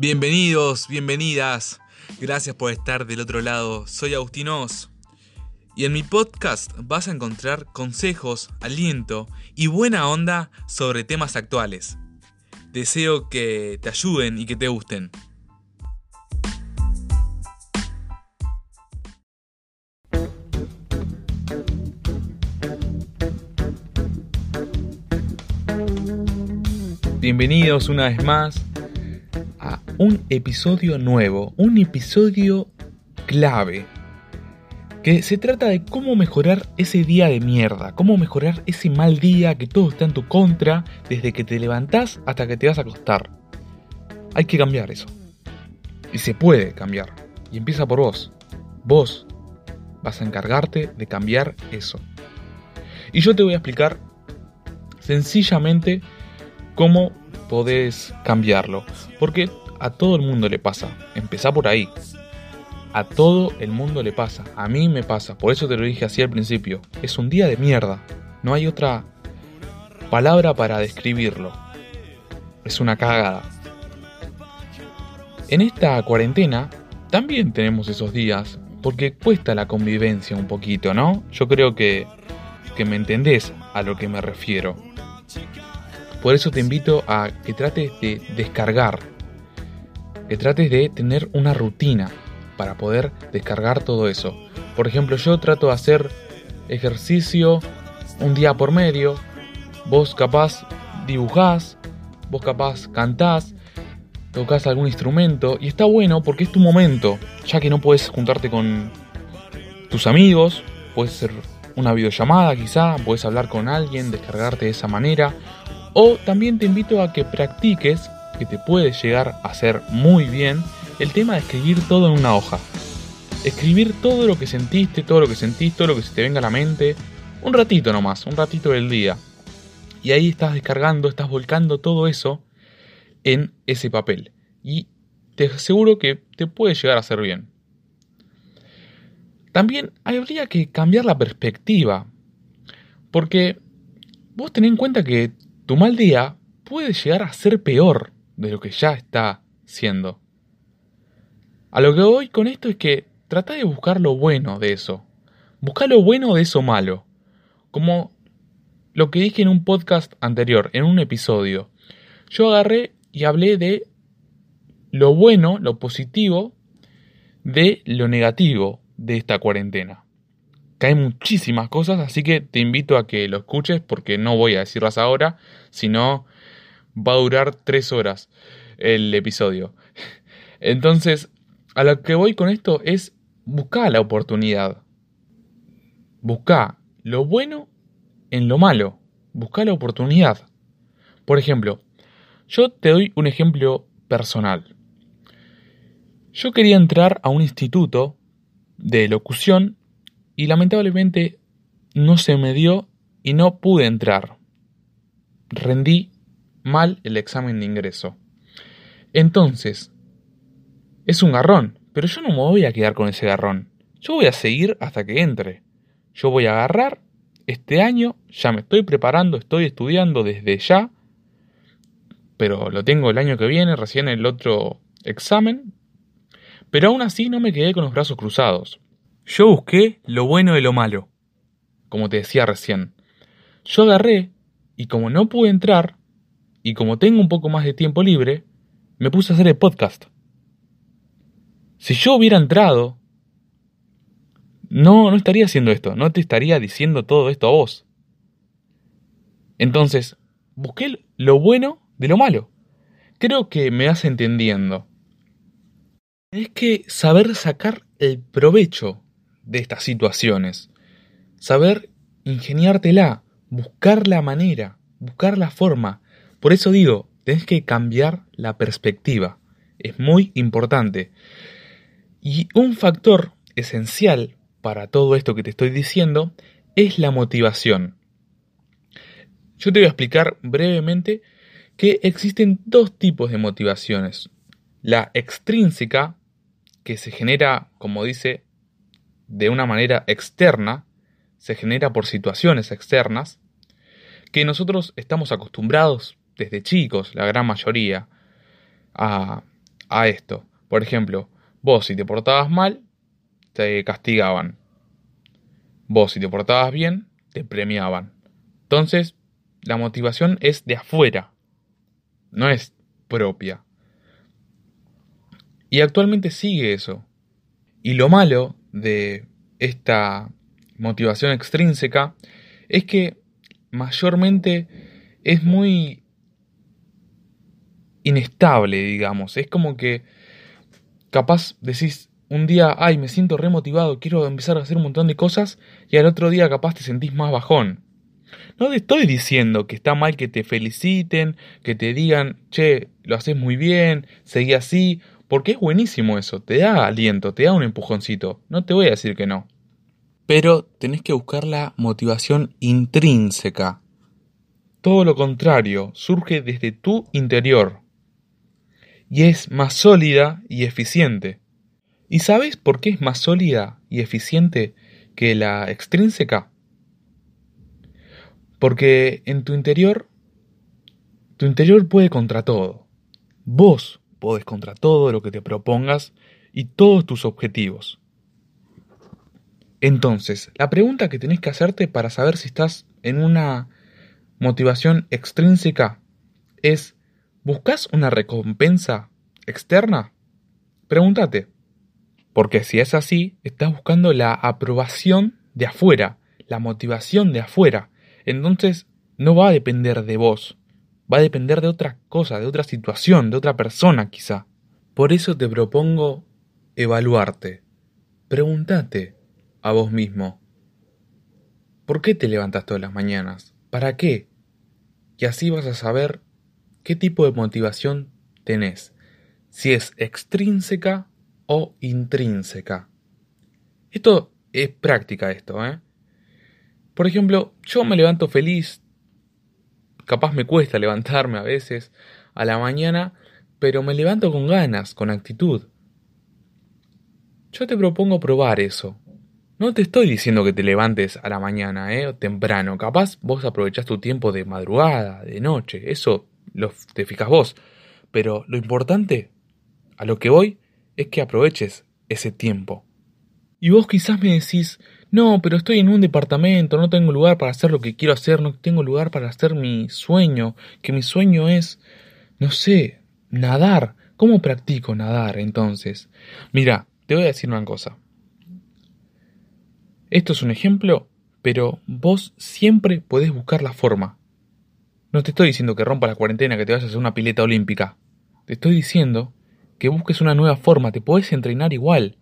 Bienvenidos, bienvenidas. Gracias por estar del otro lado. Soy Agustinos. Y en mi podcast vas a encontrar consejos, aliento y buena onda sobre temas actuales. Deseo que te ayuden y que te gusten. Bienvenidos una vez más un episodio nuevo, un episodio clave, que se trata de cómo mejorar ese día de mierda, cómo mejorar ese mal día que todo está en tu contra desde que te levantás hasta que te vas a acostar. Hay que cambiar eso. Y se puede cambiar. Y empieza por vos. Vos vas a encargarte de cambiar eso. Y yo te voy a explicar sencillamente cómo podés cambiarlo. Porque a todo el mundo le pasa. Empezá por ahí. A todo el mundo le pasa. A mí me pasa. Por eso te lo dije así al principio. Es un día de mierda. No hay otra palabra para describirlo. Es una cagada. En esta cuarentena también tenemos esos días. Porque cuesta la convivencia un poquito, ¿no? Yo creo que, que me entendés a lo que me refiero. Por eso te invito a que trates de descargar, que trates de tener una rutina para poder descargar todo eso. Por ejemplo, yo trato de hacer ejercicio un día por medio, vos capaz dibujás, vos capaz cantás, tocas algún instrumento y está bueno porque es tu momento, ya que no puedes juntarte con tus amigos, puedes hacer una videollamada quizá, puedes hablar con alguien, descargarte de esa manera. O también te invito a que practiques, que te puede llegar a hacer muy bien, el tema de escribir todo en una hoja. Escribir todo lo que sentiste, todo lo que sentís, todo lo que se te venga a la mente, un ratito nomás, un ratito del día. Y ahí estás descargando, estás volcando todo eso en ese papel. Y te aseguro que te puede llegar a hacer bien. También habría que cambiar la perspectiva. Porque vos tenés en cuenta que tu mal día puede llegar a ser peor de lo que ya está siendo. A lo que voy con esto es que trata de buscar lo bueno de eso. Busca lo bueno de eso malo. Como lo que dije en un podcast anterior, en un episodio. Yo agarré y hablé de lo bueno, lo positivo, de lo negativo de esta cuarentena hay muchísimas cosas, así que te invito a que lo escuches porque no voy a decirlas ahora, sino va a durar tres horas el episodio. Entonces, a lo que voy con esto es buscar la oportunidad. Busca lo bueno en lo malo. Busca la oportunidad. Por ejemplo, yo te doy un ejemplo personal. Yo quería entrar a un instituto de locución y lamentablemente no se me dio y no pude entrar. Rendí mal el examen de ingreso. Entonces, es un garrón, pero yo no me voy a quedar con ese garrón. Yo voy a seguir hasta que entre. Yo voy a agarrar este año, ya me estoy preparando, estoy estudiando desde ya, pero lo tengo el año que viene, recién el otro examen. Pero aún así no me quedé con los brazos cruzados. Yo busqué lo bueno de lo malo, como te decía recién. Yo agarré y como no pude entrar, y como tengo un poco más de tiempo libre, me puse a hacer el podcast. Si yo hubiera entrado, no, no estaría haciendo esto, no te estaría diciendo todo esto a vos. Entonces, busqué lo bueno de lo malo. Creo que me vas entendiendo. Es que saber sacar el provecho de estas situaciones. Saber ingeniártela, buscar la manera, buscar la forma. Por eso digo, tenés que cambiar la perspectiva. Es muy importante. Y un factor esencial para todo esto que te estoy diciendo es la motivación. Yo te voy a explicar brevemente que existen dos tipos de motivaciones. La extrínseca, que se genera, como dice de una manera externa, se genera por situaciones externas, que nosotros estamos acostumbrados desde chicos, la gran mayoría, a, a esto. Por ejemplo, vos si te portabas mal, te castigaban. Vos si te portabas bien, te premiaban. Entonces, la motivación es de afuera, no es propia. Y actualmente sigue eso. Y lo malo de esta motivación extrínseca es que mayormente es muy inestable, digamos. Es como que capaz decís un día, ay, me siento remotivado, quiero empezar a hacer un montón de cosas, y al otro día capaz te sentís más bajón. No te estoy diciendo que está mal que te feliciten, que te digan, che, lo haces muy bien, seguí así, porque es buenísimo eso, te da aliento, te da un empujoncito, no te voy a decir que no. Pero tenés que buscar la motivación intrínseca. Todo lo contrario, surge desde tu interior. Y es más sólida y eficiente. ¿Y sabes por qué es más sólida y eficiente que la extrínseca? Porque en tu interior, tu interior puede contra todo. Vos podés contra todo lo que te propongas y todos tus objetivos. Entonces, la pregunta que tenés que hacerte para saber si estás en una motivación extrínseca es, ¿buscas una recompensa externa? Pregúntate. Porque si es así, estás buscando la aprobación de afuera, la motivación de afuera. Entonces, no va a depender de vos, va a depender de otra cosa, de otra situación, de otra persona quizá. Por eso te propongo evaluarte. Pregúntate a vos mismo. ¿Por qué te levantas todas las mañanas? ¿Para qué? Y así vas a saber qué tipo de motivación tenés, si es extrínseca o intrínseca. Esto es práctica esto, ¿eh? Por ejemplo, yo me levanto feliz Capaz me cuesta levantarme a veces a la mañana, pero me levanto con ganas, con actitud. Yo te propongo probar eso. No te estoy diciendo que te levantes a la mañana, ¿eh? temprano. Capaz vos aprovechás tu tiempo de madrugada, de noche. Eso lo, te fijas vos. Pero lo importante, a lo que voy, es que aproveches ese tiempo. Y vos quizás me decís, no, pero estoy en un departamento, no tengo lugar para hacer lo que quiero hacer, no tengo lugar para hacer mi sueño, que mi sueño es, no sé, nadar. ¿Cómo practico nadar entonces? Mira, te voy a decir una cosa. Esto es un ejemplo, pero vos siempre podés buscar la forma. No te estoy diciendo que rompa la cuarentena, que te vayas a hacer una pileta olímpica. Te estoy diciendo que busques una nueva forma, te podés entrenar igual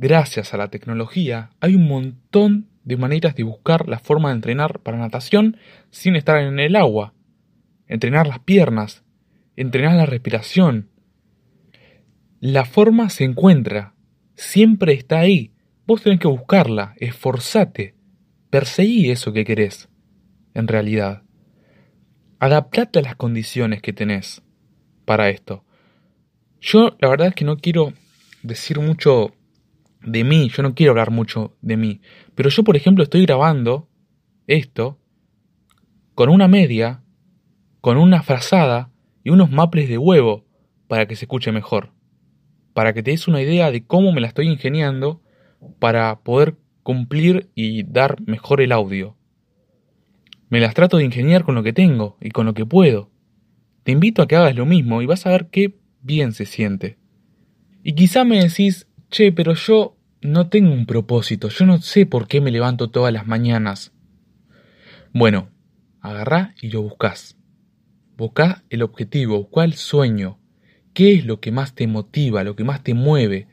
gracias a la tecnología, hay un montón de maneras de buscar la forma de entrenar para natación sin estar en el agua. Entrenar las piernas, entrenar la respiración. La forma se encuentra, siempre está ahí. Vos tenés que buscarla, esforzate, perseguí eso que querés, en realidad. Adaptate a las condiciones que tenés para esto. Yo la verdad es que no quiero decir mucho de mí, yo no quiero hablar mucho de mí, pero yo por ejemplo estoy grabando esto con una media, con una frazada y unos maples de huevo para que se escuche mejor, para que te des una idea de cómo me la estoy ingeniando para poder cumplir y dar mejor el audio. Me las trato de ingeniar con lo que tengo y con lo que puedo. Te invito a que hagas lo mismo y vas a ver qué bien se siente. Y quizá me decís, che, pero yo no tengo un propósito, yo no sé por qué me levanto todas las mañanas. Bueno, agarrá y lo buscás. Buscá el objetivo, buscá el sueño. ¿Qué es lo que más te motiva, lo que más te mueve?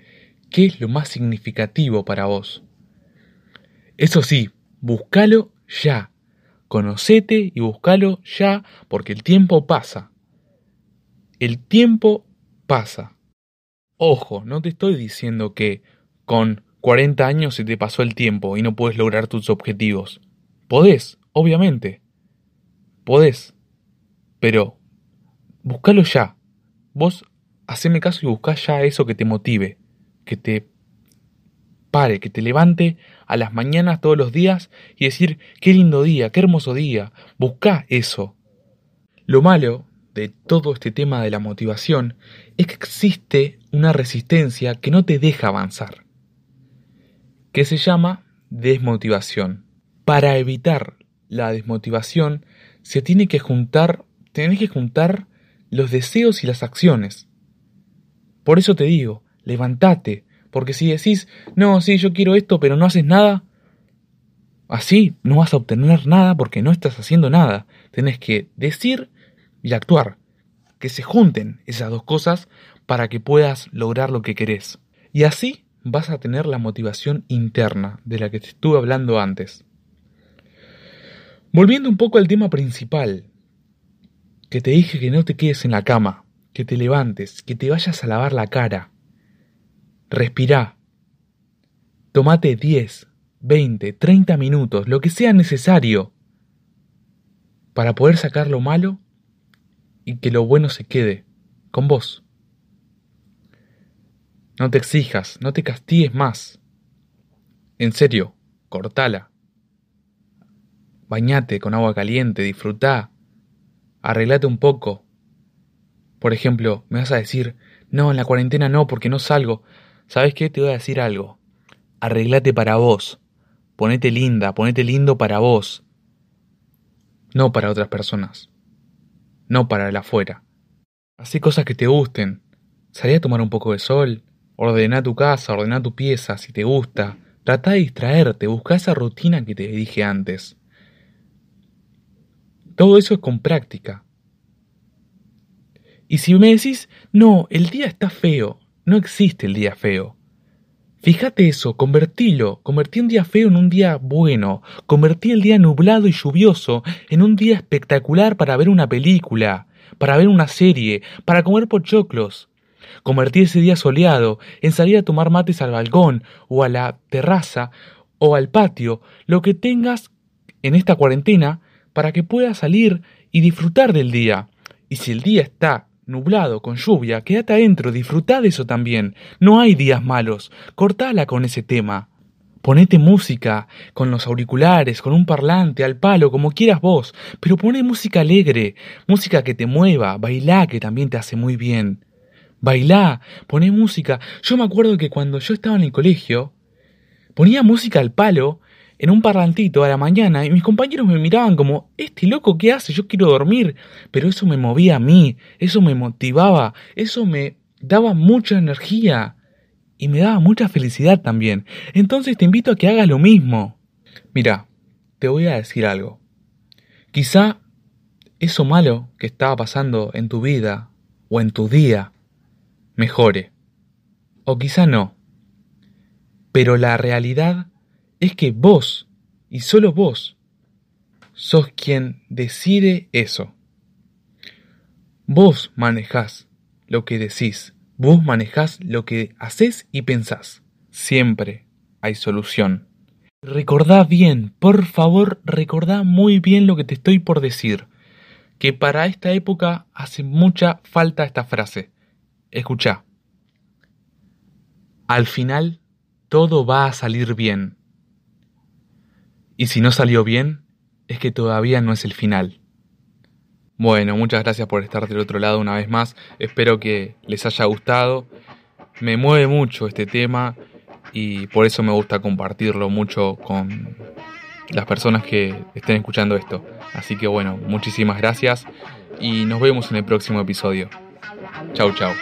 ¿Qué es lo más significativo para vos? Eso sí, búscalo ya. Conocete y búscalo ya porque el tiempo pasa. El tiempo pasa. Ojo, no te estoy diciendo que con 40 años se te pasó el tiempo y no puedes lograr tus objetivos. Podés, obviamente. Podés. Pero búscalo ya. Vos haceme caso y buscá ya eso que te motive, que te pare, que te levante a las mañanas todos los días y decir, qué lindo día, qué hermoso día. Buscá eso. Lo malo de todo este tema de la motivación es que existe una resistencia que no te deja avanzar, que se llama desmotivación. Para evitar la desmotivación se tiene que juntar, tenés que juntar los deseos y las acciones. Por eso te digo, levántate, porque si decís, no, sí, yo quiero esto, pero no haces nada, así no vas a obtener nada porque no estás haciendo nada. Tenés que decir y actuar, que se junten esas dos cosas para que puedas lograr lo que querés. Y así vas a tener la motivación interna de la que te estuve hablando antes. Volviendo un poco al tema principal, que te dije que no te quedes en la cama, que te levantes, que te vayas a lavar la cara. Respirá. Tomate 10, 20, 30 minutos, lo que sea necesario, para poder sacar lo malo y que lo bueno se quede con vos. No te exijas, no te castigues más. En serio, cortala. Bañate con agua caliente, disfrutá. Arreglate un poco. Por ejemplo, me vas a decir, no, en la cuarentena no, porque no salgo. ¿Sabes qué? Te voy a decir algo. Arreglate para vos. Ponete linda, ponete lindo para vos. No para otras personas. No para el afuera. Hacé cosas que te gusten. Salí a tomar un poco de sol. Ordena tu casa, ordena tu pieza si te gusta. Trata de distraerte, busca esa rutina que te dije antes. Todo eso es con práctica. Y si me decís, no, el día está feo, no existe el día feo. Fíjate eso, convertilo, convertí un día feo en un día bueno, convertí el día nublado y lluvioso en un día espectacular para ver una película, para ver una serie, para comer pochoclos. Convertir ese día soleado en salir a tomar mates al balcón o a la terraza o al patio, lo que tengas en esta cuarentena para que puedas salir y disfrutar del día. Y si el día está nublado, con lluvia, quédate adentro, disfruta de eso también. No hay días malos, cortala con ese tema. Ponete música, con los auriculares, con un parlante, al palo, como quieras vos, pero pone música alegre, música que te mueva, bailá que también te hace muy bien. Bailá, poné música. Yo me acuerdo que cuando yo estaba en el colegio, ponía música al palo en un parlantito a la mañana y mis compañeros me miraban como, este loco, ¿qué hace? Yo quiero dormir. Pero eso me movía a mí, eso me motivaba, eso me daba mucha energía y me daba mucha felicidad también. Entonces te invito a que hagas lo mismo. Mira, te voy a decir algo. Quizá eso malo que estaba pasando en tu vida o en tu día mejore. O quizá no. Pero la realidad es que vos, y solo vos, sos quien decide eso. Vos manejás lo que decís, vos manejás lo que haces y pensás. Siempre hay solución. Recordá bien, por favor, recordá muy bien lo que te estoy por decir, que para esta época hace mucha falta esta frase. Escucha. Al final, todo va a salir bien. Y si no salió bien, es que todavía no es el final. Bueno, muchas gracias por estar del otro lado una vez más. Espero que les haya gustado. Me mueve mucho este tema y por eso me gusta compartirlo mucho con las personas que estén escuchando esto. Así que bueno, muchísimas gracias y nos vemos en el próximo episodio. Chau, chau.